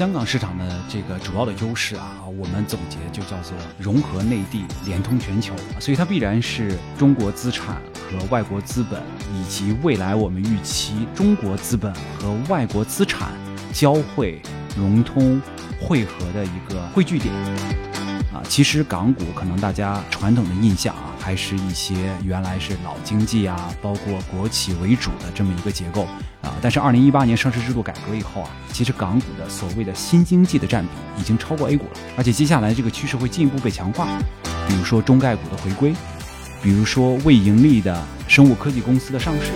香港市场的这个主要的优势啊，我们总结就叫做融合内地、联通全球，所以它必然是中国资产和外国资本，以及未来我们预期中国资本和外国资产交汇、融通、汇合的一个汇聚点。啊，其实港股可能大家传统的印象啊，还是一些原来是老经济啊，包括国企为主的这么一个结构。但是二零一八年上市制度改革以后啊，其实港股的所谓的新经济的占比已经超过 A 股了，而且接下来这个趋势会进一步被强化。比如说中概股的回归，比如说未盈利的生物科技公司的上市。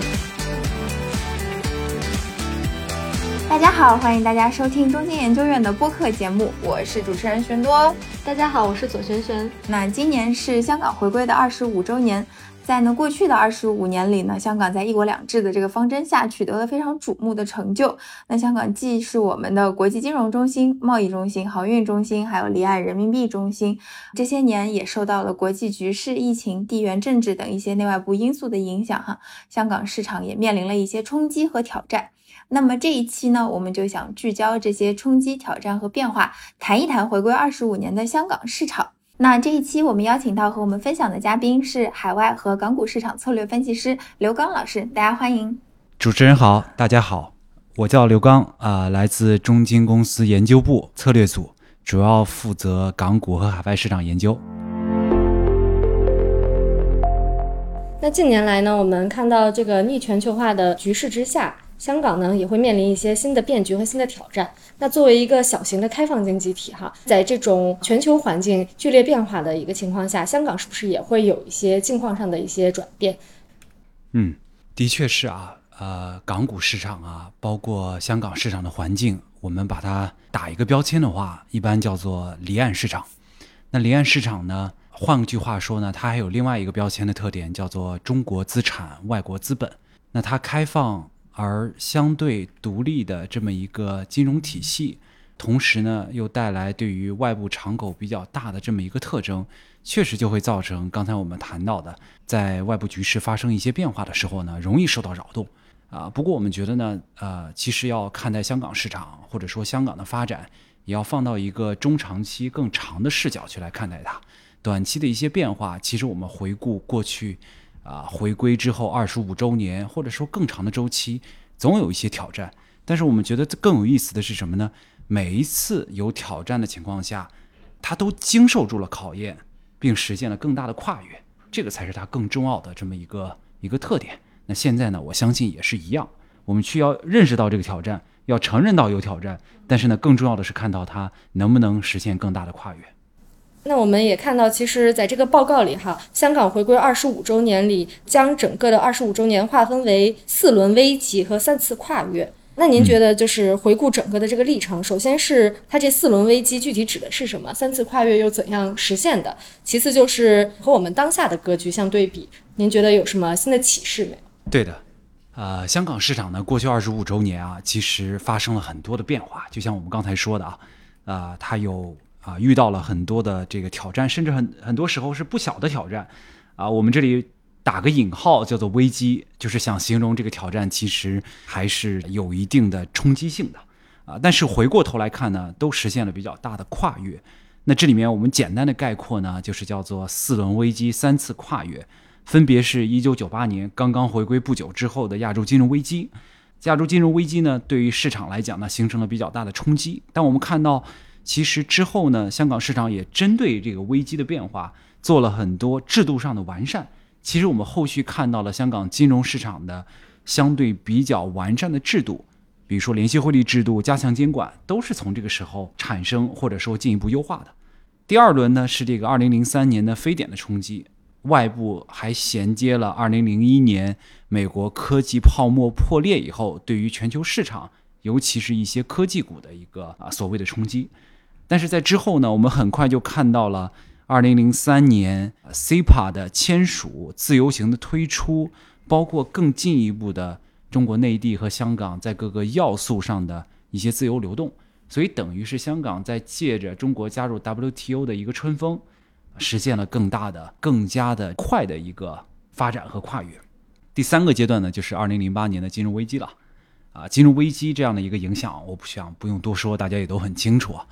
大家好，欢迎大家收听中金研究院的播客节目，我是主持人玄多。大家好，我是左璇璇。那今年是香港回归的二十五周年，在呢过去的二十五年里呢，香港在一国两制的这个方针下取得了非常瞩目的成就。那香港既是我们的国际金融中心、贸易中心、航运中心，还有离岸人民币中心，这些年也受到了国际局势、疫情、地缘政治等一些内外部因素的影响，哈，香港市场也面临了一些冲击和挑战。那么这一期呢，我们就想聚焦这些冲击、挑战和变化，谈一谈回归二十五年的香港市场。那这一期我们邀请到和我们分享的嘉宾是海外和港股市场策略分析师刘刚老师，大家欢迎。主持人好，大家好，我叫刘刚啊，来自中金公司研究部策略组，主要负责港股和海外市场研究。那近年来呢，我们看到这个逆全球化的局势之下。香港呢也会面临一些新的变局和新的挑战。那作为一个小型的开放经济体，哈，在这种全球环境剧烈变化的一个情况下，香港是不是也会有一些境况上的一些转变？嗯，的确是啊。呃，港股市场啊，包括香港市场的环境，我们把它打一个标签的话，一般叫做离岸市场。那离岸市场呢，换句话说呢，它还有另外一个标签的特点，叫做中国资产、外国资本。那它开放。而相对独立的这么一个金融体系，同时呢，又带来对于外部敞口比较大的这么一个特征，确实就会造成刚才我们谈到的，在外部局势发生一些变化的时候呢，容易受到扰动。啊，不过我们觉得呢，呃，其实要看待香港市场或者说香港的发展，也要放到一个中长期更长的视角去来看待它。短期的一些变化，其实我们回顾过去。啊，回归之后二十五周年，或者说更长的周期，总有一些挑战。但是我们觉得更有意思的是什么呢？每一次有挑战的情况下，它都经受住了考验，并实现了更大的跨越。这个才是它更重要的这么一个一个特点。那现在呢，我相信也是一样。我们需要认识到这个挑战，要承认到有挑战，但是呢，更重要的是看到它能不能实现更大的跨越。那我们也看到，其实在这个报告里，哈，香港回归二十五周年里，将整个的二十五周年划分为四轮危机和三次跨越。那您觉得，就是回顾整个的这个历程，首先是它这四轮危机具体指的是什么？三次跨越又怎样实现的？其次就是和我们当下的格局相对比，您觉得有什么新的启示没有？对的，呃，香港市场呢，过去二十五周年啊，其实发生了很多的变化，就像我们刚才说的啊，啊，它有。啊，遇到了很多的这个挑战，甚至很很多时候是不小的挑战，啊，我们这里打个引号叫做危机，就是想形容这个挑战其实还是有一定的冲击性的，啊，但是回过头来看呢，都实现了比较大的跨越。那这里面我们简单的概括呢，就是叫做四轮危机三次跨越，分别是一九九八年刚刚回归不久之后的亚洲金融危机，亚洲金融危机呢，对于市场来讲呢，形成了比较大的冲击，但我们看到。其实之后呢，香港市场也针对这个危机的变化做了很多制度上的完善。其实我们后续看到了香港金融市场的相对比较完善的制度，比如说联系汇率制度、加强监管，都是从这个时候产生或者说进一步优化的。第二轮呢是这个二零零三年的非典的冲击，外部还衔接了二零零一年美国科技泡沫破裂以后对于全球市场，尤其是一些科技股的一个啊所谓的冲击。但是在之后呢，我们很快就看到了2003年 CPA 的签署、自由行的推出，包括更进一步的中国内地和香港在各个要素上的一些自由流动。所以等于是香港在借着中国加入 WTO 的一个春风，实现了更大的、更加的快的一个发展和跨越。第三个阶段呢，就是2008年的金融危机了。啊，金融危机这样的一个影响，我不想不用多说，大家也都很清楚啊。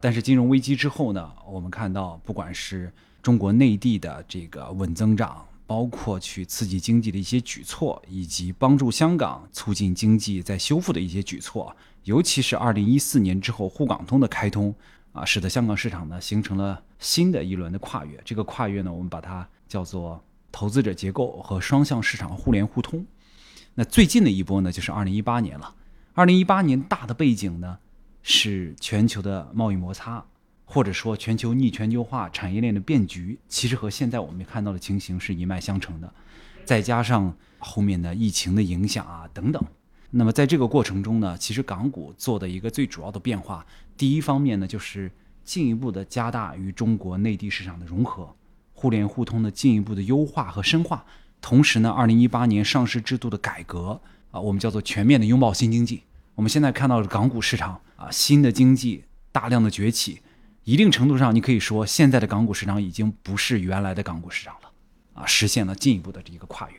但是金融危机之后呢，我们看到，不管是中国内地的这个稳增长，包括去刺激经济的一些举措，以及帮助香港促进经济在修复的一些举措，尤其是二零一四年之后沪港通的开通啊，使得香港市场呢形成了新的一轮的跨越。这个跨越呢，我们把它叫做投资者结构和双向市场互联互通。那最近的一波呢，就是二零一八年了。二零一八年大的背景呢，是全球的贸易摩擦，或者说全球逆全球化产业链的变局，其实和现在我们看到的情形是一脉相承的。再加上后面的疫情的影响啊等等，那么在这个过程中呢，其实港股做的一个最主要的变化，第一方面呢，就是进一步的加大与中国内地市场的融合，互联互通的进一步的优化和深化。同时呢，二零一八年上市制度的改革啊，我们叫做全面的拥抱新经济。我们现在看到的港股市场啊，新的经济大量的崛起，一定程度上你可以说，现在的港股市场已经不是原来的港股市场了啊，实现了进一步的这一个跨越。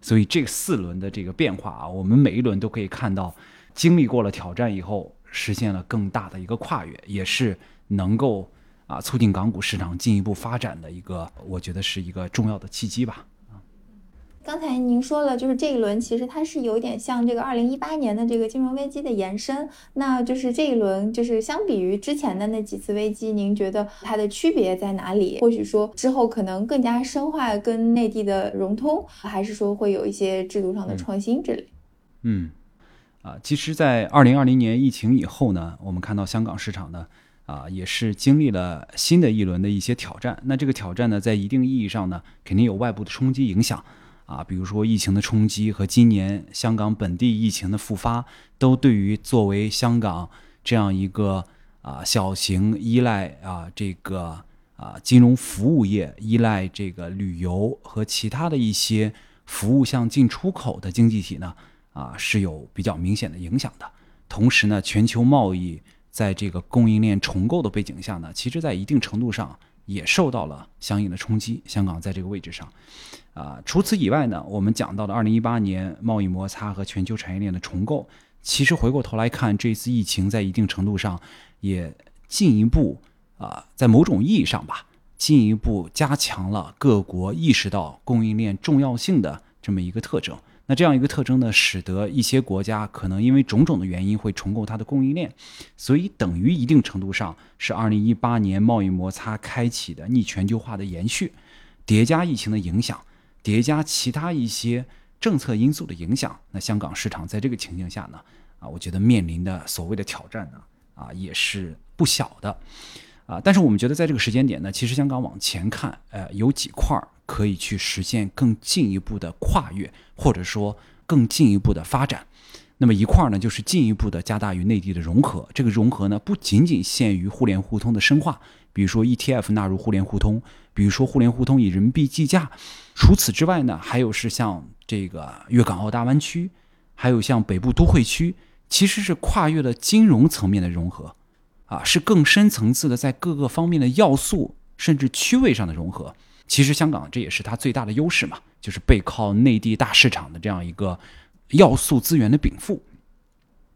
所以这四轮的这个变化啊，我们每一轮都可以看到，经历过了挑战以后，实现了更大的一个跨越，也是能够啊促进港股市场进一步发展的一个，我觉得是一个重要的契机吧。刚才您说了，就是这一轮其实它是有点像这个二零一八年的这个金融危机的延伸。那就是这一轮，就是相比于之前的那几次危机，您觉得它的区别在哪里？或许说之后可能更加深化跟内地的融通，还是说会有一些制度上的创新之类？嗯，啊，其实，在二零二零年疫情以后呢，我们看到香港市场呢，啊，也是经历了新的一轮的一些挑战。那这个挑战呢，在一定意义上呢，肯定有外部的冲击影响。啊，比如说疫情的冲击和今年香港本地疫情的复发，都对于作为香港这样一个啊小型依赖啊这个啊金融服务业、依赖这个旅游和其他的一些服务向进出口的经济体呢啊是有比较明显的影响的。同时呢，全球贸易在这个供应链重构的背景下呢，其实在一定程度上。也受到了相应的冲击。香港在这个位置上，啊，除此以外呢，我们讲到的二零一八年贸易摩擦和全球产业链的重构，其实回过头来看，这次疫情在一定程度上也进一步啊，在某种意义上吧，进一步加强了各国意识到供应链重要性的这么一个特征。那这样一个特征呢，使得一些国家可能因为种种的原因会重构它的供应链，所以等于一定程度上是二零一八年贸易摩擦开启的逆全球化的延续，叠加疫情的影响，叠加其他一些政策因素的影响，那香港市场在这个情境下呢，啊，我觉得面临的所谓的挑战呢，啊，也是不小的，啊，但是我们觉得在这个时间点呢，其实香港往前看，呃，有几块。可以去实现更进一步的跨越，或者说更进一步的发展。那么一块呢，就是进一步的加大与内地的融合。这个融合呢，不仅仅限于互联互通的深化，比如说 ETF 纳入互联互通，比如说互联互通以人民币计价。除此之外呢，还有是像这个粤港澳大湾区，还有像北部都会区，其实是跨越了金融层面的融合，啊，是更深层次的在各个方面的要素甚至区位上的融合。其实香港这也是它最大的优势嘛，就是背靠内地大市场的这样一个要素资源的禀赋。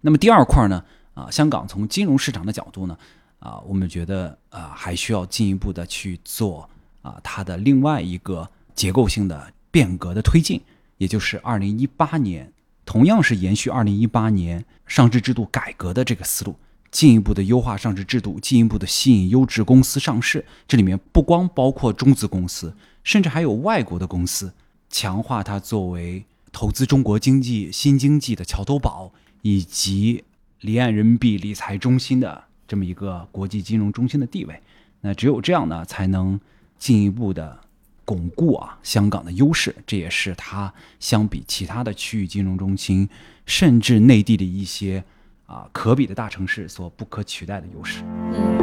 那么第二块呢，啊，香港从金融市场的角度呢，啊，我们觉得啊，还需要进一步的去做啊，它的另外一个结构性的变革的推进，也就是二零一八年，同样是延续二零一八年上市制度改革的这个思路。进一步的优化上市制度，进一步的吸引优质公司上市。这里面不光包括中资公司，甚至还有外国的公司，强化它作为投资中国经济新经济的桥头堡，以及离岸人民币理财中心的这么一个国际金融中心的地位。那只有这样呢，才能进一步的巩固啊香港的优势。这也是它相比其他的区域金融中心，甚至内地的一些。啊，可比的大城市所不可取代的优势。嗯，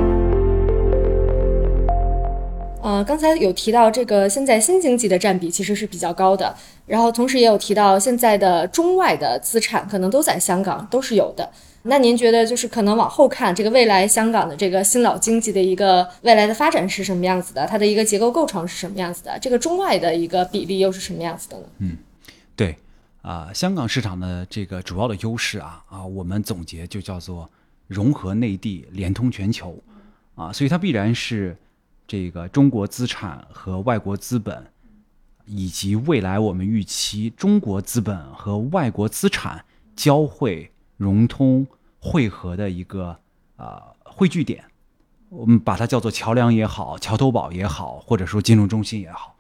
呃，刚才有提到这个现在新经济的占比其实是比较高的，然后同时也有提到现在的中外的资产可能都在香港，都是有的。那您觉得就是可能往后看，这个未来香港的这个新老经济的一个未来的发展是什么样子的？它的一个结构构成是什么样子的？这个中外的一个比例又是什么样子的呢？嗯，对。啊，香港市场的这个主要的优势啊啊，我们总结就叫做融合内地、联通全球啊，所以它必然是这个中国资产和外国资本，以及未来我们预期中国资本和外国资产交汇、融通、汇合的一个啊汇聚点。我们把它叫做桥梁也好，桥头堡也好，或者说金融中心也好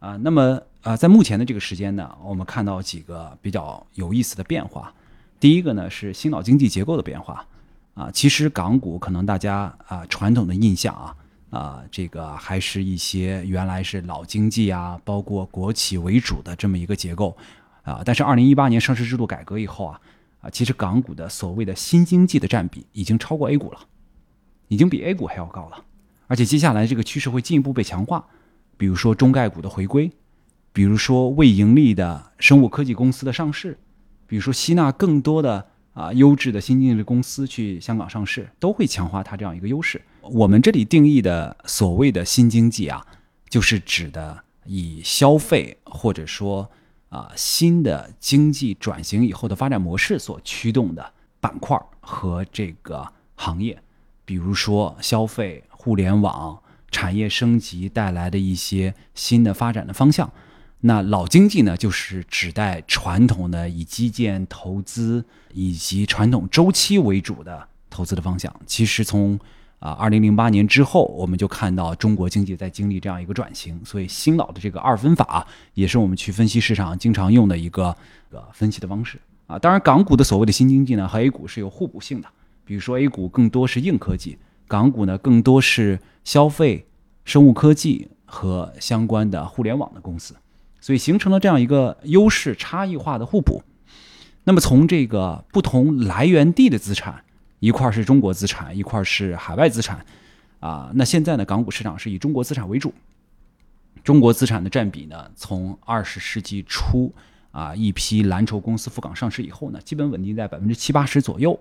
啊。那么啊，在目前的这个时间呢，我们看到几个比较有意思的变化。第一个呢是新老经济结构的变化啊。其实港股可能大家啊传统的印象啊啊，这个还是一些原来是老经济啊，包括国企为主的这么一个结构啊。但是二零一八年上市制度改革以后啊啊，其实港股的所谓的新经济的占比已经超过 A 股了。已经比 A 股还要高了，而且接下来这个趋势会进一步被强化，比如说中概股的回归，比如说未盈利的生物科技公司的上市，比如说吸纳更多的啊优质的新经济公司去香港上市，都会强化它这样一个优势。我们这里定义的所谓的新经济啊，就是指的以消费或者说啊新的经济转型以后的发展模式所驱动的板块和这个行业。比如说消费、互联网、产业升级带来的一些新的发展的方向，那老经济呢，就是指代传统的以基建投资以及传统周期为主的投资的方向。其实从啊二零零八年之后，我们就看到中国经济在经历这样一个转型，所以新老的这个二分法也是我们去分析市场经常用的一个呃分析的方式啊。当然，港股的所谓的新经济呢，和 A 股是有互补性的。比如说，A 股更多是硬科技，港股呢更多是消费、生物科技和相关的互联网的公司，所以形成了这样一个优势差异化的互补。那么从这个不同来源地的资产，一块是中国资产，一块是海外资产，啊，那现在呢，港股市场是以中国资产为主，中国资产的占比呢，从二十世纪初啊一批蓝筹公司赴港上市以后呢，基本稳定在百分之七八十左右。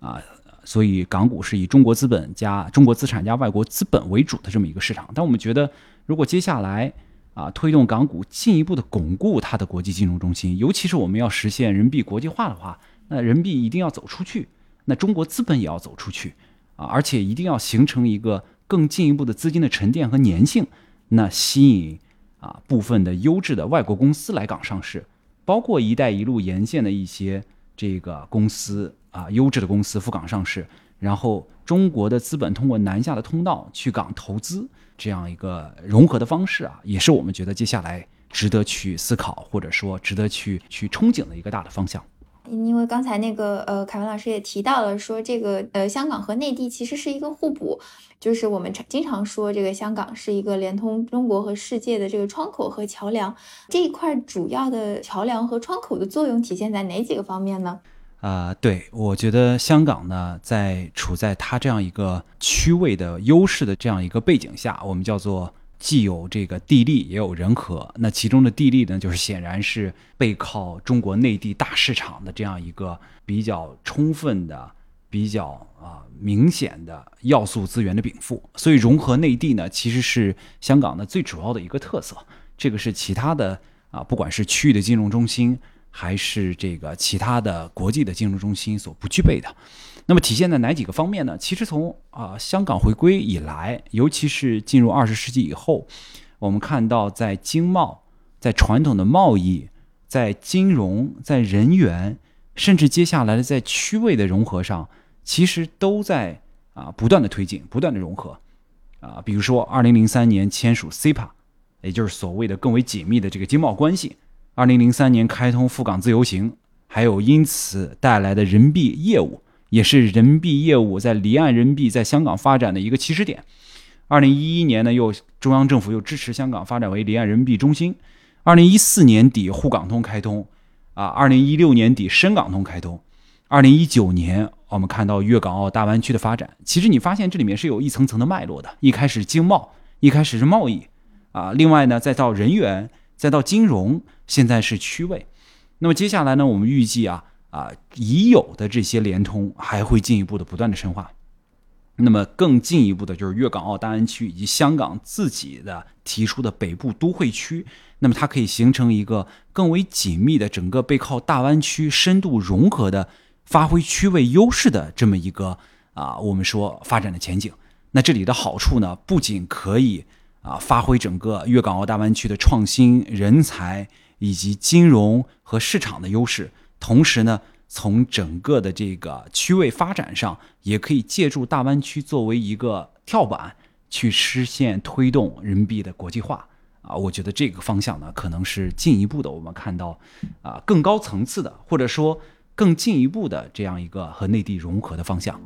啊，所以港股是以中国资本加中国资产加外国资本为主的这么一个市场。但我们觉得，如果接下来啊推动港股进一步的巩固它的国际金融中心，尤其是我们要实现人民币国际化的话，那人民币一定要走出去，那中国资本也要走出去啊，而且一定要形成一个更进一步的资金的沉淀和粘性，那吸引啊部分的优质的外国公司来港上市，包括“一带一路”沿线的一些这个公司。啊，优质的公司赴港上市，然后中国的资本通过南下的通道去港投资，这样一个融合的方式啊，也是我们觉得接下来值得去思考，或者说值得去去憧憬的一个大的方向。因为刚才那个呃，凯文老师也提到了，说这个呃，香港和内地其实是一个互补，就是我们常经常说这个香港是一个连通中国和世界的这个窗口和桥梁。这一块主要的桥梁和窗口的作用体现在哪几个方面呢？啊，对，我觉得香港呢，在处在它这样一个区位的优势的这样一个背景下，我们叫做既有这个地利，也有人和。那其中的地利呢，就是显然是背靠中国内地大市场的这样一个比较充分的、比较啊明显的要素资源的禀赋。所以融合内地呢，其实是香港的最主要的一个特色。这个是其他的啊，不管是区域的金融中心。还是这个其他的国际的金融中心所不具备的，那么体现在哪几个方面呢？其实从啊香港回归以来，尤其是进入二十世纪以后，我们看到在经贸、在传统的贸易、在金融、在人员，甚至接下来的在区位的融合上，其实都在啊不断的推进、不断的融合啊。比如说，二零零三年签署 CEPA，也就是所谓的更为紧密的这个经贸关系。二零零三年开通赴港自由行，还有因此带来的人民币业务，也是人民币业务在离岸人民币在香港发展的一个起始点。二零一一年呢，又中央政府又支持香港发展为离岸人民币中心。二零一四年底沪港通开通，啊，二零一六年底深港通开通，二零一九年我们看到粤港澳大湾区的发展。其实你发现这里面是有一层层的脉络的，一开始经贸，一开始是贸易，啊，另外呢再到人员。再到金融，现在是区位，那么接下来呢？我们预计啊啊已有的这些联通还会进一步的不断的深化，那么更进一步的就是粤港澳大湾区以及香港自己的提出的北部都会区，那么它可以形成一个更为紧密的整个背靠大湾区深度融合的发挥区位优势的这么一个啊，我们说发展的前景。那这里的好处呢，不仅可以啊发挥整个粤港澳大湾区的创新人才以及金融和市场的优势，同时呢。从整个的这个区位发展上，也可以借助大湾区作为一个跳板，去实现推动人民币的国际化啊！我觉得这个方向呢，可能是进一步的，我们看到啊更高层次的，或者说更进一步的这样一个和内地融合的方向。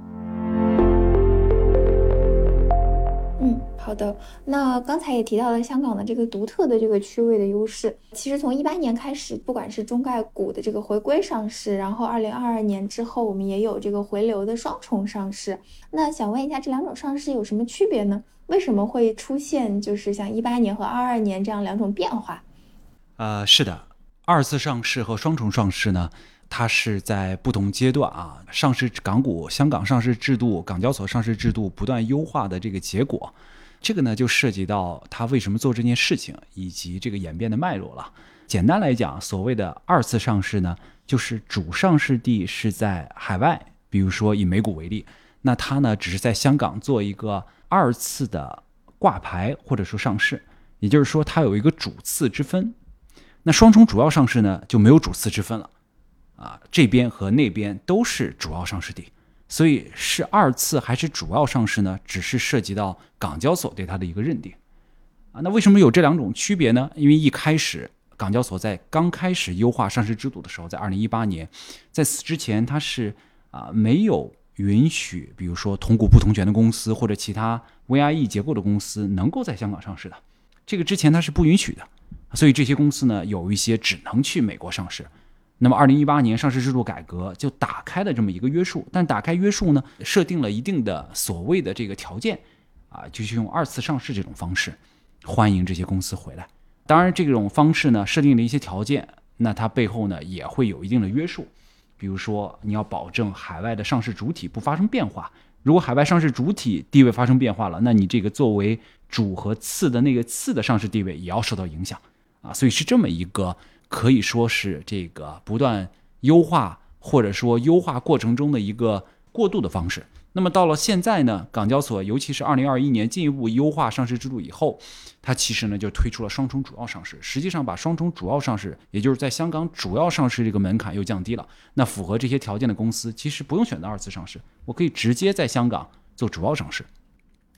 好的。那刚才也提到了香港的这个独特的这个区位的优势。其实从一八年开始，不管是中概股的这个回归上市，然后二零二二年之后，我们也有这个回流的双重上市。那想问一下，这两种上市有什么区别呢？为什么会出现就是像一八年和二二年这样两种变化？呃，是的，二次上市和双重上市呢？它是在不同阶段啊，上市港股、香港上市制度、港交所上市制度不断优化的这个结果，这个呢就涉及到他为什么做这件事情以及这个演变的脉络了。简单来讲，所谓的二次上市呢，就是主上市地是在海外，比如说以美股为例，那它呢只是在香港做一个二次的挂牌或者说上市，也就是说它有一个主次之分。那双重主要上市呢就没有主次之分了。啊，这边和那边都是主要上市地，所以是二次还是主要上市呢？只是涉及到港交所对它的一个认定。啊，那为什么有这两种区别呢？因为一开始港交所在刚开始优化上市制度的时候，在二零一八年，在此之前它是啊没有允许，比如说同股不同权的公司或者其他 VIE 结构的公司能够在香港上市的，这个之前它是不允许的，所以这些公司呢有一些只能去美国上市。那么，二零一八年上市制度改革就打开了这么一个约束，但打开约束呢，设定了一定的所谓的这个条件，啊，就是用二次上市这种方式欢迎这些公司回来。当然，这种方式呢，设定了一些条件，那它背后呢也会有一定的约束，比如说你要保证海外的上市主体不发生变化，如果海外上市主体地位发生变化了，那你这个作为主和次的那个次的上市地位也要受到影响，啊，所以是这么一个。可以说是这个不断优化，或者说优化过程中的一个过渡的方式。那么到了现在呢，港交所尤其是二零二一年进一步优化上市制度以后，它其实呢就推出了双重主要上市，实际上把双重主要上市，也就是在香港主要上市这个门槛又降低了。那符合这些条件的公司，其实不用选择二次上市，我可以直接在香港做主要上市。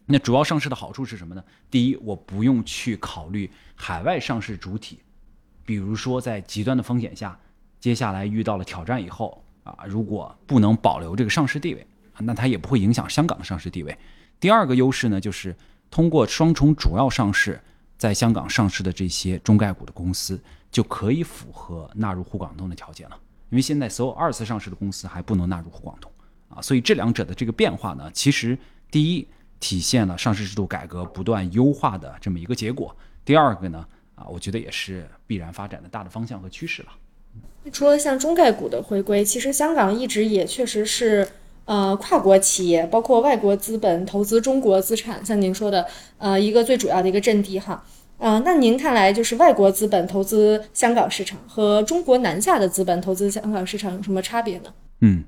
那主要上市的好处是什么呢？第一，我不用去考虑海外上市主体。比如说，在极端的风险下，接下来遇到了挑战以后啊，如果不能保留这个上市地位，那它也不会影响香港的上市地位。第二个优势呢，就是通过双重主要上市，在香港上市的这些中概股的公司就可以符合纳入沪港通的条件了。因为现在所有二次上市的公司还不能纳入沪港通啊，所以这两者的这个变化呢，其实第一体现了上市制度改革不断优化的这么一个结果。第二个呢。啊，我觉得也是必然发展的大的方向和趋势了。除了像中概股的回归，其实香港一直也确实是呃跨国企业，包括外国资本投资中国资产，像您说的呃一个最主要的一个阵地哈。呃，那您看来就是外国资本投资香港市场和中国南下的资本投资香港市场有什么差别呢？嗯，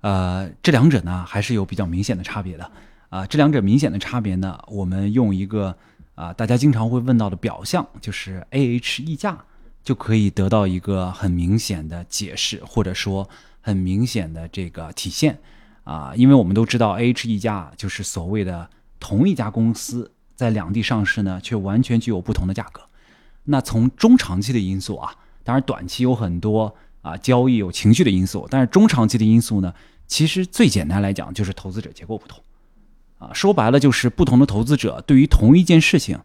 呃，这两者呢还是有比较明显的差别的。啊，这两者明显的差别呢，我们用一个。啊，大家经常会问到的表象就是 A H 溢价，就可以得到一个很明显的解释，或者说很明显的这个体现。啊，因为我们都知道 A H 溢价就是所谓的同一家公司在两地上市呢，却完全具有不同的价格。那从中长期的因素啊，当然短期有很多啊交易有情绪的因素，但是中长期的因素呢，其实最简单来讲就是投资者结构不同。啊，说白了就是不同的投资者对于同一件事情，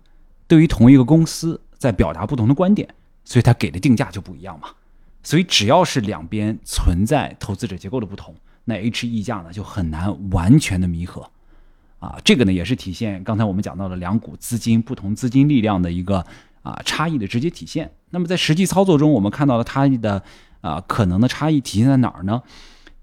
对于同一个公司在表达不同的观点，所以他给的定价就不一样嘛。所以只要是两边存在投资者结构的不同，那 H 溢价呢就很难完全的弥合。啊，这个呢也是体现刚才我们讲到的两股资金不同资金力量的一个啊差异的直接体现。那么在实际操作中，我们看到的它的啊可能的差异体现在哪儿呢？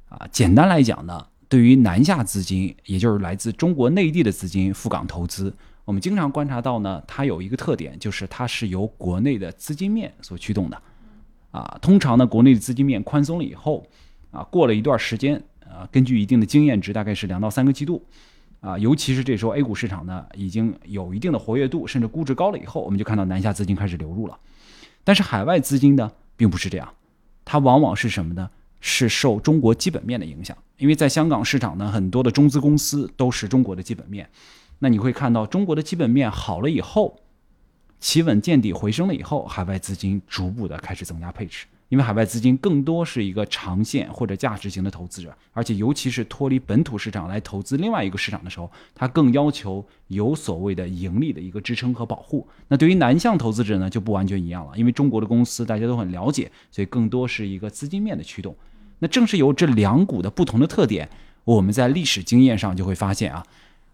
啊，简单来讲呢。对于南下资金，也就是来自中国内地的资金赴港投资，我们经常观察到呢，它有一个特点，就是它是由国内的资金面所驱动的。啊，通常呢，国内的资金面宽松了以后，啊，过了一段时间，啊，根据一定的经验值，大概是两到三个季度，啊，尤其是这时候 A 股市场呢已经有一定的活跃度，甚至估值高了以后，我们就看到南下资金开始流入了。但是海外资金呢，并不是这样，它往往是什么呢？是受中国基本面的影响，因为在香港市场呢，很多的中资公司都是中国的基本面，那你会看到中国的基本面好了以后。企稳见底回升了以后，海外资金逐步的开始增加配置，因为海外资金更多是一个长线或者价值型的投资者，而且尤其是脱离本土市场来投资另外一个市场的时候，它更要求有所谓的盈利的一个支撑和保护。那对于南向投资者呢，就不完全一样了，因为中国的公司大家都很了解，所以更多是一个资金面的驱动。那正是由这两股的不同的特点，我们在历史经验上就会发现啊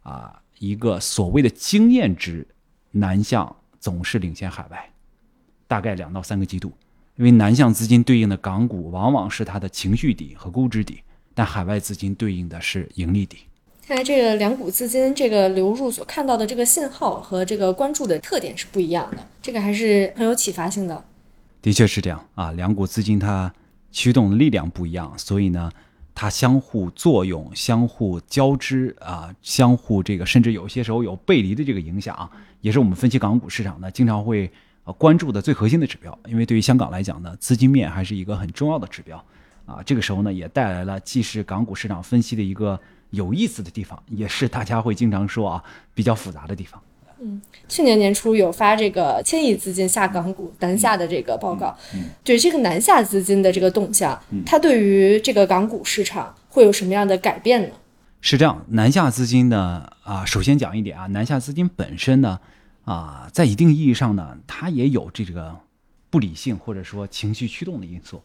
啊，一个所谓的经验值南向。总是领先海外，大概两到三个季度，因为南向资金对应的港股往往是它的情绪底和估值底，但海外资金对应的是盈利底。看来这个两股资金这个流入所看到的这个信号和这个关注的特点是不一样的，这个还是很有启发性的。的确是这样啊，两股资金它驱动力量不一样，所以呢。它相互作用、相互交织啊，相互这个，甚至有些时候有背离的这个影响啊，也是我们分析港股市场呢经常会呃关注的最核心的指标。因为对于香港来讲呢，资金面还是一个很重要的指标啊。这个时候呢，也带来了既是港股市场分析的一个有意思的地方，也是大家会经常说啊比较复杂的地方。嗯，去年年初有发这个千亿资金下港股南下的这个报告，对这个南下资金的这个动向，它对于这个港股市场会有什么样的改变呢？是这样，南下资金呢，啊，首先讲一点啊，南下资金本身呢，啊，在一定意义上呢，它也有这个不理性或者说情绪驱动的因素，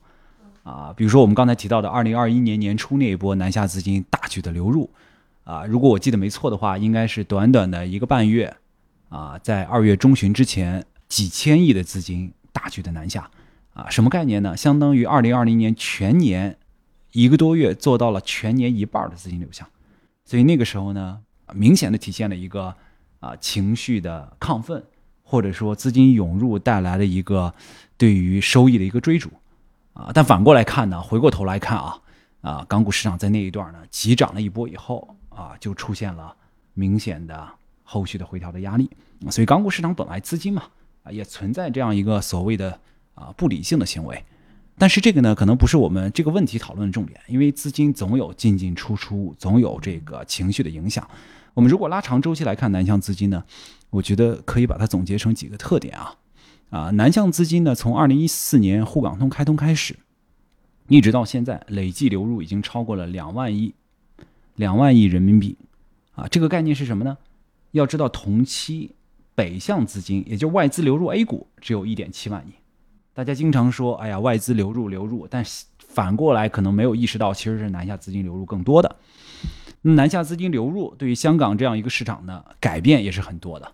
啊，比如说我们刚才提到的二零二一年年初那一波南下资金大举的流入，啊，如果我记得没错的话，应该是短短的一个半月。啊，在二月中旬之前，几千亿的资金大举的南下，啊，什么概念呢？相当于二零二零年全年一个多月做到了全年一半的资金流向，所以那个时候呢，明显的体现了一个啊情绪的亢奋，或者说资金涌入带来的一个对于收益的一个追逐，啊，但反过来看呢，回过头来看啊，啊，港股市场在那一段呢急涨了一波以后，啊，就出现了明显的后续的回调的压力。所以港股市场本来资金嘛，啊也存在这样一个所谓的啊不理性的行为，但是这个呢可能不是我们这个问题讨论的重点，因为资金总有进进出出，总有这个情绪的影响。我们如果拉长周期来看南向资金呢，我觉得可以把它总结成几个特点啊啊南向资金呢从二零一四年沪港通开通开始，一直到现在累计流入已经超过了两万亿两万亿人民币啊这个概念是什么呢？要知道同期。北向资金，也就外资流入 A 股，只有一点七万亿。大家经常说，哎呀，外资流入流入，但反过来可能没有意识到，其实是南下资金流入更多的。南下资金流入对于香港这样一个市场呢，改变也是很多的。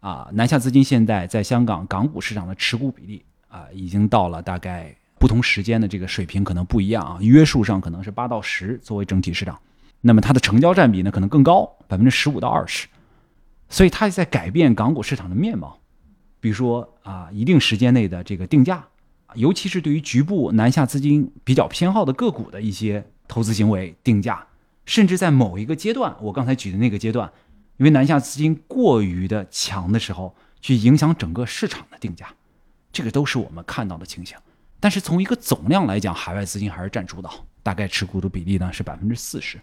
啊，南下资金现在在香港港股市场的持股比例啊，已经到了大概不同时间的这个水平可能不一样啊，约数上可能是八到十作为整体市场，那么它的成交占比呢可能更高，百分之十五到二十。所以它在改变港股市场的面貌，比如说啊，一定时间内的这个定价，尤其是对于局部南下资金比较偏好的个股的一些投资行为定价，甚至在某一个阶段，我刚才举的那个阶段，因为南下资金过于的强的时候，去影响整个市场的定价，这个都是我们看到的情形。但是从一个总量来讲，海外资金还是占主导，大概持股的比例呢是百分之四十。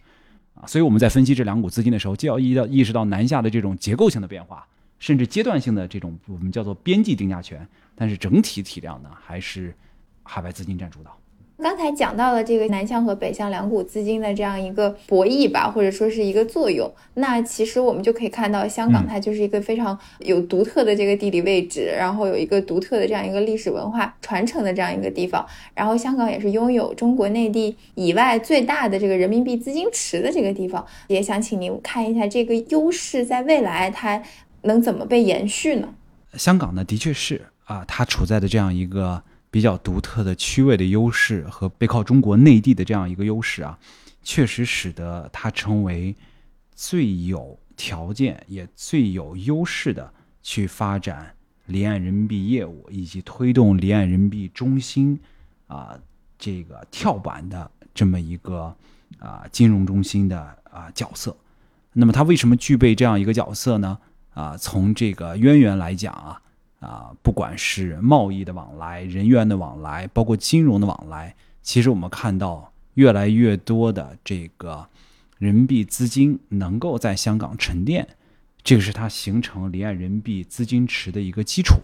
啊，所以我们在分析这两股资金的时候，就要意到意识到南下的这种结构性的变化，甚至阶段性的这种我们叫做边际定价权，但是整体体量呢，还是海外资金占主导。刚才讲到了这个南向和北向两股资金的这样一个博弈吧，或者说是一个作用。那其实我们就可以看到，香港它就是一个非常有独特的这个地理位置，然后有一个独特的这样一个历史文化传承的这样一个地方。然后香港也是拥有中国内地以外最大的这个人民币资金池的这个地方。也想请您看一下这个优势在未来它能怎么被延续呢？香港呢，的确是啊，它处在的这样一个。比较独特的区位的优势和背靠中国内地的这样一个优势啊，确实使得它成为最有条件也最有优势的去发展离岸人民币业务以及推动离岸人民币中心啊这个跳板的这么一个啊金融中心的啊角色。那么它为什么具备这样一个角色呢？啊，从这个渊源来讲啊，啊，不管是贸易的往来、人员的往来，包括金融的往来，其实我们看到越来越多的这个人民币资金能够在香港沉淀，这个是它形成离岸人民币资金池的一个基础。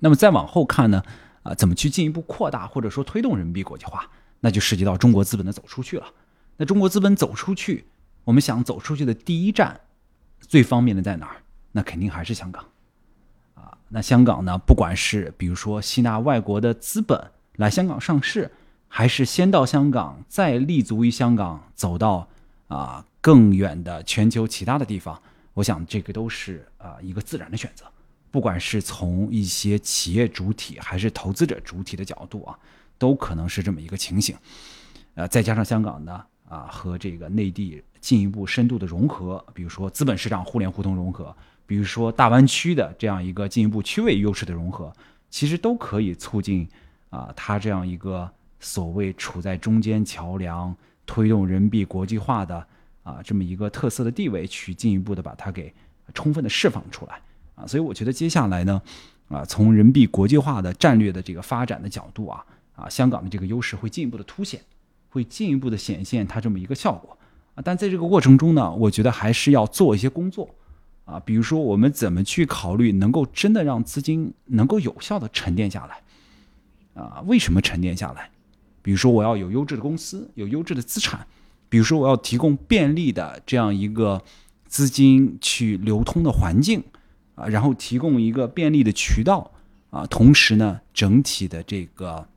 那么再往后看呢，啊，怎么去进一步扩大或者说推动人民币国际化，那就涉及到中国资本的走出去了。那中国资本走出去，我们想走出去的第一站。最方便的在哪儿？那肯定还是香港，那香港呢？不管是比如说吸纳外国的资本来香港上市，还是先到香港再立足于香港，走到啊更远的全球其他的地方，我想这个都是啊一个自然的选择。不管是从一些企业主体还是投资者主体的角度啊，都可能是这么一个情形。呃，再加上香港呢。啊，和这个内地进一步深度的融合，比如说资本市场互联互通融合，比如说大湾区的这样一个进一步区位优势的融合，其实都可以促进啊，它这样一个所谓处在中间桥梁，推动人民币国际化的啊这么一个特色的地位，去进一步的把它给充分的释放出来啊。所以我觉得接下来呢，啊，从人民币国际化的战略的这个发展的角度啊，啊，香港的这个优势会进一步的凸显。会进一步的显现它这么一个效果啊，但在这个过程中呢，我觉得还是要做一些工作啊，比如说我们怎么去考虑能够真的让资金能够有效的沉淀下来啊？为什么沉淀下来？比如说我要有优质的公司，有优质的资产，比如说我要提供便利的这样一个资金去流通的环境啊，然后提供一个便利的渠道啊，同时呢，整体的这个。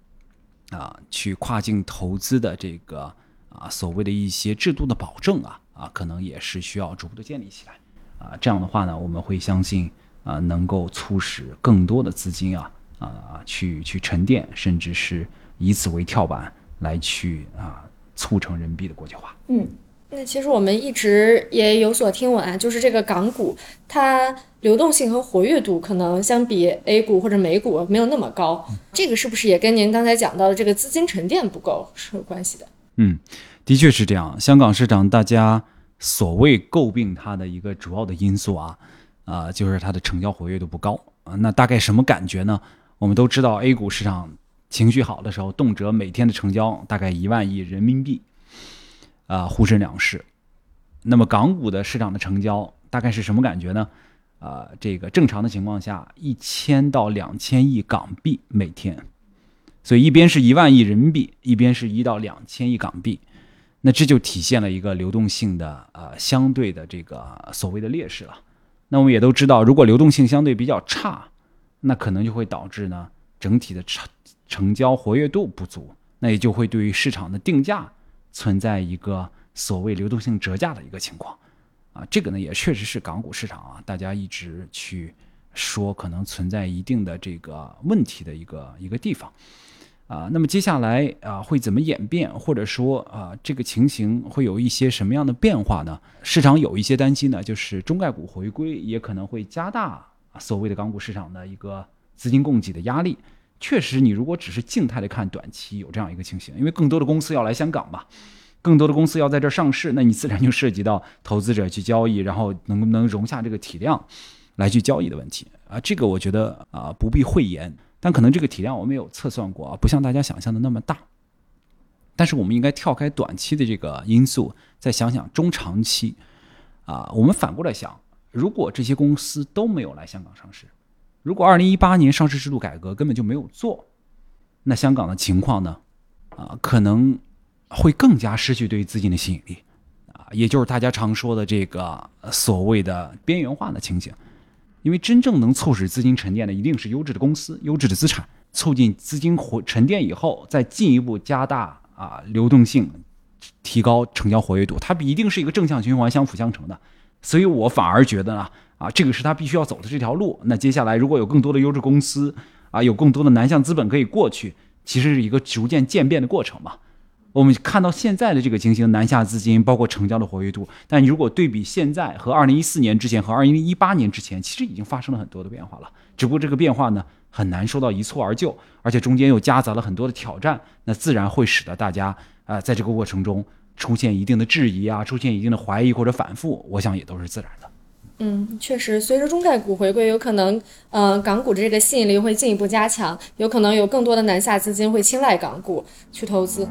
啊，去跨境投资的这个啊，所谓的一些制度的保证啊，啊，可能也是需要逐步的建立起来啊。这样的话呢，我们会相信啊，能够促使更多的资金啊啊去去沉淀，甚至是以此为跳板来去啊促成人民币的国际化。嗯。那其实我们一直也有所听闻啊，就是这个港股它流动性和活跃度可能相比 A 股或者美股没有那么高，这个是不是也跟您刚才讲到的这个资金沉淀不够是有关系的？嗯，的确是这样。香港市场大家所谓诟病它的一个主要的因素啊，啊，就是它的成交活跃度不高啊。那大概什么感觉呢？我们都知道 A 股市场情绪好的时候，动辄每天的成交大概一万亿人民币。啊，沪深两市，那么港股的市场的成交大概是什么感觉呢？啊，这个正常的情况下，一千到两千亿港币每天，所以一边是一万亿人民币，一边是一到两千亿港币，那这就体现了一个流动性的呃相对的这个所谓的劣势了。那我们也都知道，如果流动性相对比较差，那可能就会导致呢整体的成成交活跃度不足，那也就会对于市场的定价。存在一个所谓流动性折价的一个情况，啊，这个呢也确实是港股市场啊，大家一直去说可能存在一定的这个问题的一个一个地方，啊，那么接下来啊会怎么演变，或者说啊这个情形会有一些什么样的变化呢？市场有一些担心呢，就是中概股回归也可能会加大所谓的港股市场的一个资金供给的压力。确实，你如果只是静态的看短期有这样一个情形，因为更多的公司要来香港嘛，更多的公司要在这儿上市，那你自然就涉及到投资者去交易，然后能不能容下这个体量来去交易的问题啊。这个我觉得啊不必讳言，但可能这个体量我们有测算过啊，不像大家想象的那么大。但是我们应该跳开短期的这个因素，再想想中长期啊。我们反过来想，如果这些公司都没有来香港上市。如果二零一八年上市制度改革根本就没有做，那香港的情况呢？啊，可能会更加失去对于资金的吸引力，啊，也就是大家常说的这个所谓的边缘化的情景。因为真正能促使资金沉淀的，一定是优质的公司、优质的资产，促进资金活沉淀以后，再进一步加大啊流动性，提高成交活跃度，它一定是一个正向循环、相辅相成的。所以我反而觉得呢。啊，这个是他必须要走的这条路。那接下来，如果有更多的优质公司，啊，有更多的南向资本可以过去，其实是一个逐渐渐变的过程嘛。我们看到现在的这个情形，南下资金包括成交的活跃度，但如果对比现在和二零一四年之前和二零一八年之前，其实已经发生了很多的变化了。只不过这个变化呢，很难说到一蹴而就，而且中间又夹杂了很多的挑战，那自然会使得大家啊，在这个过程中出现一定的质疑啊，出现一定的怀疑或者反复，我想也都是自然的。嗯，确实，随着中概股回归，有可能，呃，港股的这个吸引力会进一步加强，有可能有更多的南下资金会青睐港股去投资。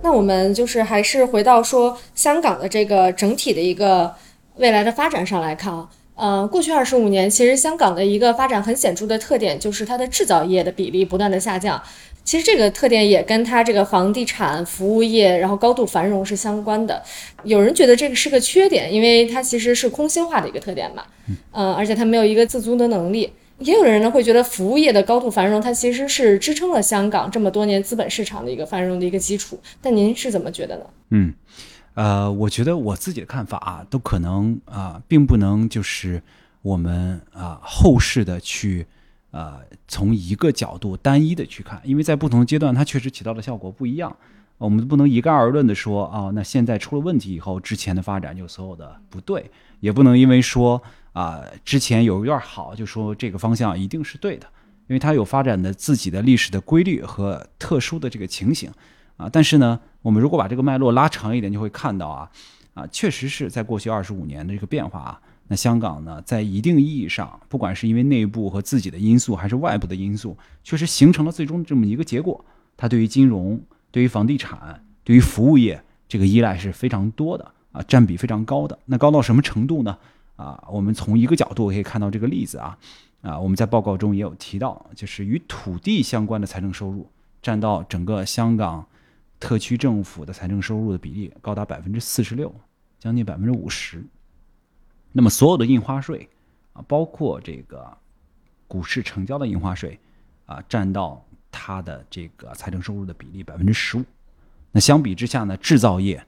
那我们就是还是回到说香港的这个整体的一个未来的发展上来看啊，呃，过去二十五年，其实香港的一个发展很显著的特点就是它的制造业的比例不断的下降。其实这个特点也跟它这个房地产、服务业，然后高度繁荣是相关的。有人觉得这个是个缺点，因为它其实是空心化的一个特点嘛，嗯，而且它没有一个自足的能力。也有人呢会觉得服务业的高度繁荣，它其实是支撑了香港这么多年资本市场的一个繁荣的一个基础。但您是怎么觉得呢？嗯，呃，我觉得我自己的看法啊，都可能啊，并不能就是我们啊后世的去呃从一个角度单一的去看，因为在不同阶段，它确实起到的效果不一样。我们不能一概而论的说啊，那现在出了问题以后，之前的发展就所有的不对，也不能因为说。啊，之前有一段好，就说这个方向一定是对的，因为它有发展的自己的历史的规律和特殊的这个情形啊。但是呢，我们如果把这个脉络拉长一点，就会看到啊啊，确实是在过去二十五年的这个变化啊，那香港呢，在一定意义上，不管是因为内部和自己的因素，还是外部的因素，确实形成了最终这么一个结果。它对于金融、对于房地产、对于服务业这个依赖是非常多的啊，占比非常高的。那高到什么程度呢？啊，我们从一个角度可以看到这个例子啊，啊，我们在报告中也有提到，就是与土地相关的财政收入占到整个香港特区政府的财政收入的比例高达百分之四十六，将近百分之五十。那么所有的印花税啊，包括这个股市成交的印花税啊，占到它的这个财政收入的比例百分之十五。那相比之下呢，制造业。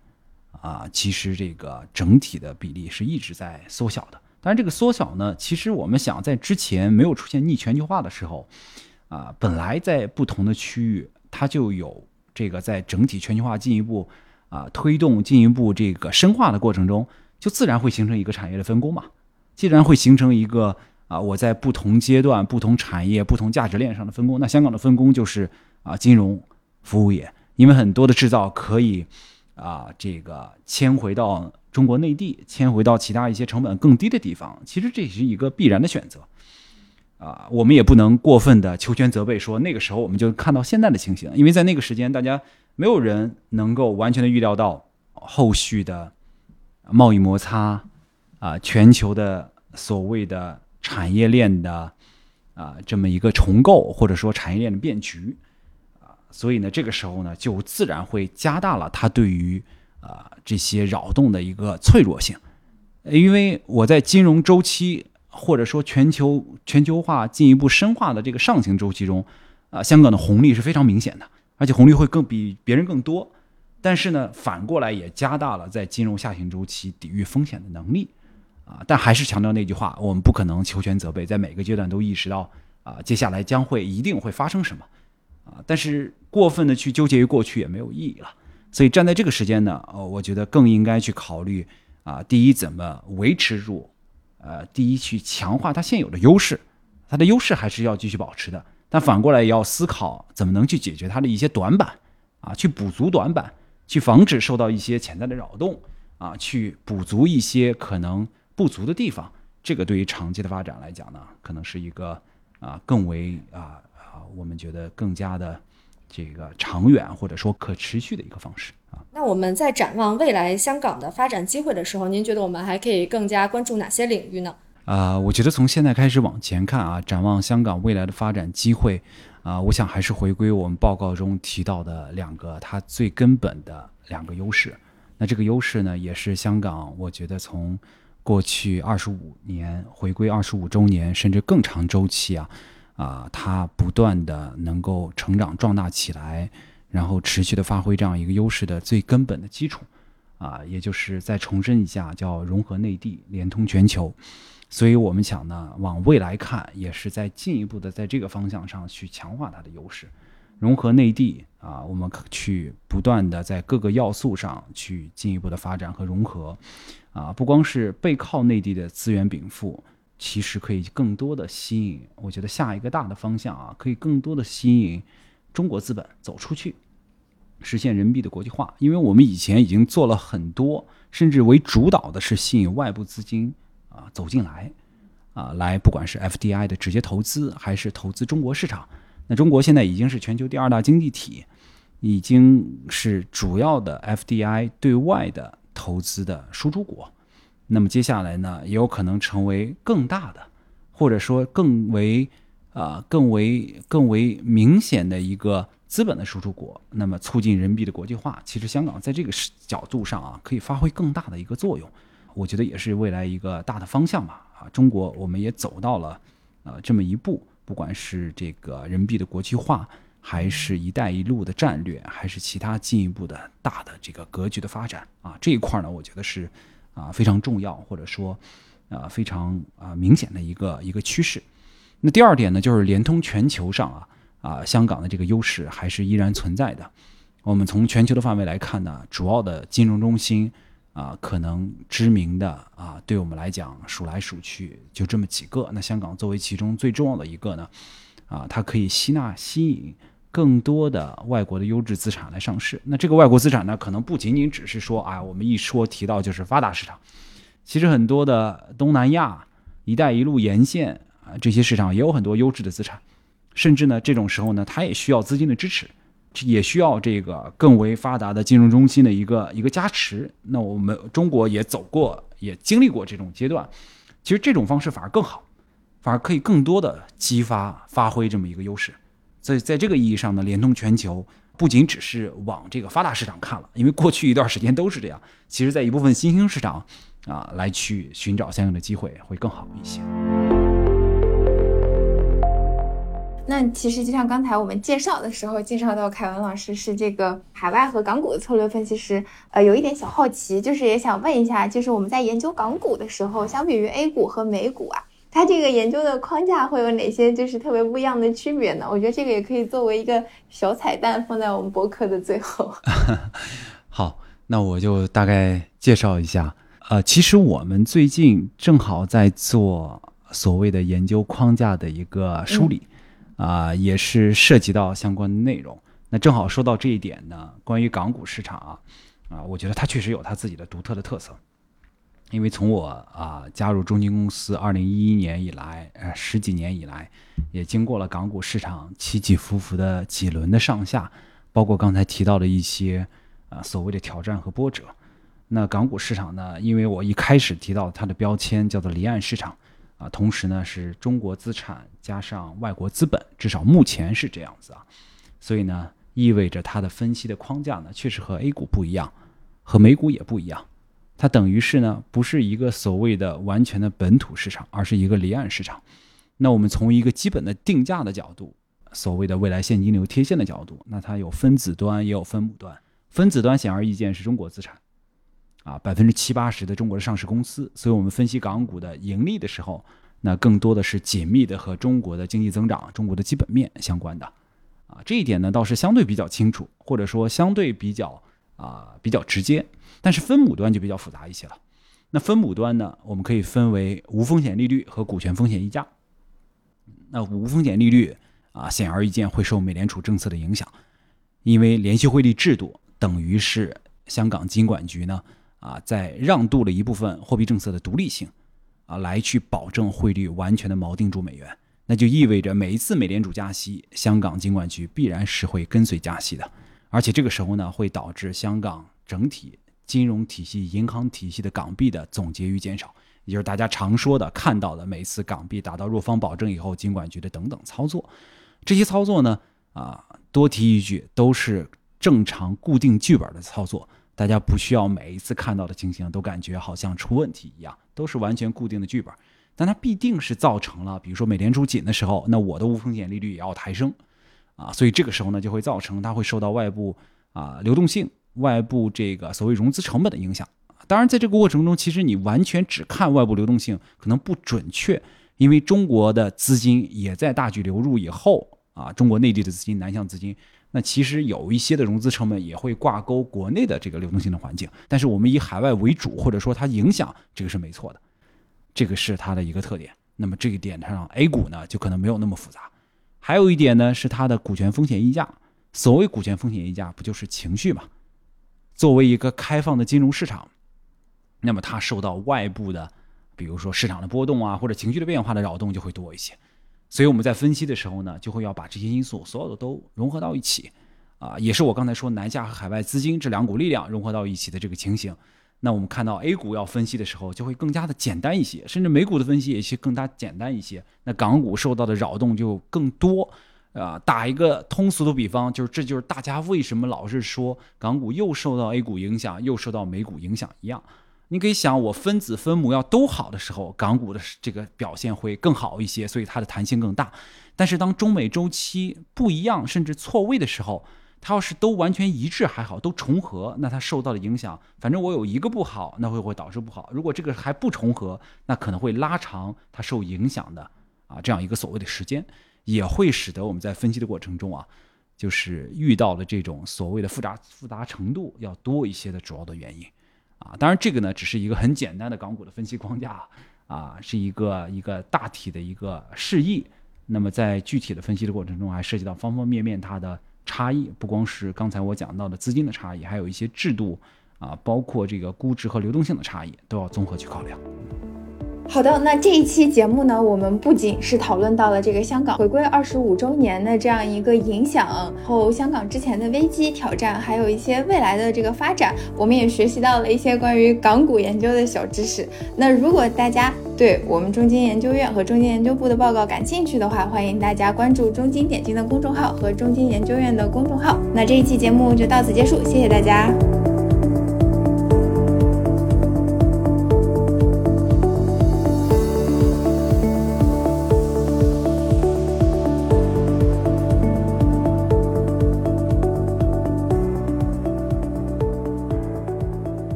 啊，其实这个整体的比例是一直在缩小的。但是这个缩小呢，其实我们想在之前没有出现逆全球化的时候，啊，本来在不同的区域它就有这个在整体全球化进一步啊推动、进一步这个深化的过程中，就自然会形成一个产业的分工嘛。既然会形成一个啊，我在不同阶段、不同产业、不同价值链上的分工，那香港的分工就是啊，金融服务业，因为很多的制造可以。啊，这个迁回到中国内地，迁回到其他一些成本更低的地方，其实这也是一个必然的选择。啊，我们也不能过分的求全责备，说那个时候我们就看到现在的情形，因为在那个时间，大家没有人能够完全的预料到后续的贸易摩擦，啊，全球的所谓的产业链的啊这么一个重构，或者说产业链的变局。啊所以呢，这个时候呢，就自然会加大了它对于啊这些扰动的一个脆弱性，因为我在金融周期或者说全球全球化进一步深化的这个上行周期中，啊，香港的红利是非常明显的，而且红利会更比别人更多。但是呢，反过来也加大了在金融下行周期抵御风险的能力，啊，但还是强调那句话，我们不可能求全责备，在每个阶段都意识到啊，接下来将会一定会发生什么。啊，但是过分的去纠结于过去也没有意义了。所以站在这个时间呢，呃，我觉得更应该去考虑啊，第一怎么维持住，呃，第一去强化它现有的优势，它的优势还是要继续保持的。但反过来也要思考怎么能去解决它的一些短板，啊，去补足短板，去防止受到一些潜在的扰动，啊，去补足一些可能不足的地方。这个对于长期的发展来讲呢，可能是一个啊更为啊啊。我们觉得更加的这个长远或者说可持续的一个方式。那我们在展望未来香港的发展机会的时候，您觉得我们还可以更加关注哪些领域呢？啊，我觉得从现在开始往前看啊，展望香港未来的发展机会啊，我想还是回归我们报告中提到的两个它最根本的两个优势。那这个优势呢，也是香港我觉得从过去二十五年回归二十五周年甚至更长周期啊。啊，它不断的能够成长壮大起来，然后持续的发挥这样一个优势的最根本的基础，啊，也就是再重申一下，叫融合内地，联通全球。所以我们想呢，往未来看，也是在进一步的在这个方向上去强化它的优势。融合内地啊，我们去不断的在各个要素上去进一步的发展和融合啊，不光是背靠内地的资源禀赋，其实可以更多的吸引，我觉得下一个大的方向啊，可以更多的吸引中国资本走出去，实现人民币的国际化，因为我们以前已经做了很多，甚至为主导的是吸引外部资金啊走进来。啊，来，不管是 FDI 的直接投资，还是投资中国市场，那中国现在已经是全球第二大经济体，已经是主要的 FDI 对外的投资的输出国。那么接下来呢，也有可能成为更大的，或者说更为啊更为更为明显的一个资本的输出国。那么促进人民币的国际化，其实香港在这个角度上啊，可以发挥更大的一个作用。我觉得也是未来一个大的方向吧。啊，中国我们也走到了，呃，这么一步，不管是这个人民币的国际化，还是一带一路的战略，还是其他进一步的大的这个格局的发展啊，这一块呢，我觉得是啊非常重要，或者说啊非常啊明显的一个一个趋势。那第二点呢，就是联通全球上啊啊，香港的这个优势还是依然存在的。我们从全球的范围来看呢，主要的金融中心。啊，可能知名的啊，对我们来讲数来数去就这么几个。那香港作为其中最重要的一个呢，啊，它可以吸纳、吸引更多的外国的优质资产来上市。那这个外国资产呢，可能不仅仅只是说啊，我们一说提到就是发达市场，其实很多的东南亚、一带一路沿线这些市场也有很多优质的资产，甚至呢，这种时候呢，它也需要资金的支持。也需要这个更为发达的金融中心的一个一个加持。那我们中国也走过，也经历过这种阶段。其实这种方式反而更好，反而可以更多的激发发挥这么一个优势。所以在这个意义上呢，联通全球不仅只是往这个发达市场看了，因为过去一段时间都是这样。其实，在一部分新兴市场啊，来去寻找相应的机会会更好一些。那其实就像刚才我们介绍的时候，介绍到凯文老师是这个海外和港股的策略分析师，呃，有一点小好奇，就是也想问一下，就是我们在研究港股的时候，相比于 A 股和美股啊，它这个研究的框架会有哪些就是特别不一样的区别呢？我觉得这个也可以作为一个小彩蛋放在我们博客的最后。好，那我就大概介绍一下，呃，其实我们最近正好在做所谓的研究框架的一个梳理。啊，也是涉及到相关的内容。那正好说到这一点呢，关于港股市场啊，啊，我觉得它确实有它自己的独特的特色。因为从我啊加入中金公司二零一一年以来，呃十几年以来，也经过了港股市场起起伏伏的几轮的上下，包括刚才提到的一些啊所谓的挑战和波折。那港股市场呢，因为我一开始提到它的标签叫做离岸市场。啊，同时呢，是中国资产加上外国资本，至少目前是这样子啊，所以呢，意味着它的分析的框架呢，确实和 A 股不一样，和美股也不一样，它等于是呢，不是一个所谓的完全的本土市场，而是一个离岸市场。那我们从一个基本的定价的角度，所谓的未来现金流贴现的角度，那它有分子端也有分母端，分子端显而易见是中国资产。啊，百分之七八十的中国的上市公司，所以我们分析港股的盈利的时候，那更多的是紧密的和中国的经济增长、中国的基本面相关的。啊，这一点呢倒是相对比较清楚，或者说相对比较啊比较直接。但是分母端就比较复杂一些了。那分母端呢，我们可以分为无风险利率和股权风险溢价。那无风险利率啊，显而易见会受美联储政策的影响，因为联系汇率制度等于是香港金管局呢。啊，在让渡了一部分货币政策的独立性，啊，来去保证汇率完全的锚定住美元，那就意味着每一次美联储加息，香港金管局必然是会跟随加息的，而且这个时候呢，会导致香港整体金融体系、银行体系的港币的总结余减少，也就是大家常说的看到的每次港币达到弱方保证以后，金管局的等等操作，这些操作呢，啊，多提一句，都是正常固定剧本的操作。大家不需要每一次看到的情形都感觉好像出问题一样，都是完全固定的剧本，但它必定是造成了，比如说美联储紧的时候，那我的无风险利率也要抬升，啊，所以这个时候呢就会造成它会受到外部啊流动性、外部这个所谓融资成本的影响。当然，在这个过程中，其实你完全只看外部流动性可能不准确，因为中国的资金也在大举流入以后。啊，中国内地的资金、南向资金，那其实有一些的融资成本也会挂钩国内的这个流动性的环境。但是我们以海外为主，或者说它影响这个是没错的，这个是它的一个特点。那么这个点上，A 股呢就可能没有那么复杂。还有一点呢是它的股权风险溢价。所谓股权风险溢价，不就是情绪嘛？作为一个开放的金融市场，那么它受到外部的，比如说市场的波动啊，或者情绪的变化的扰动就会多一些。所以我们在分析的时候呢，就会要把这些因素所有的都融合到一起，啊，也是我刚才说南下和海外资金这两股力量融合到一起的这个情形。那我们看到 A 股要分析的时候，就会更加的简单一些，甚至美股的分析也是更加简单一些。那港股受到的扰动就更多，啊，打一个通俗的比方，就是这就是大家为什么老是说港股又受到 A 股影响，又受到美股影响一样。你可以想，我分子分母要都好的时候，港股的这个表现会更好一些，所以它的弹性更大。但是当中美周期不一样，甚至错位的时候，它要是都完全一致还好，都重合，那它受到的影响，反正我有一个不好，那会会导致不好。如果这个还不重合，那可能会拉长它受影响的啊这样一个所谓的时间，也会使得我们在分析的过程中啊，就是遇到的这种所谓的复杂复杂程度要多一些的主要的原因。啊，当然这个呢，只是一个很简单的港股的分析框架啊，是一个一个大体的一个示意。那么在具体的分析的过程中，还涉及到方方面面它的差异，不光是刚才我讲到的资金的差异，还有一些制度啊，包括这个估值和流动性的差异，都要综合去考量。好的，那这一期节目呢，我们不仅是讨论到了这个香港回归二十五周年的这样一个影响，后香港之前的危机挑战，还有一些未来的这个发展，我们也学习到了一些关于港股研究的小知识。那如果大家对我们中金研究院和中金研究部的报告感兴趣的话，欢迎大家关注中金点金的公众号和中金研究院的公众号。那这一期节目就到此结束，谢谢大家。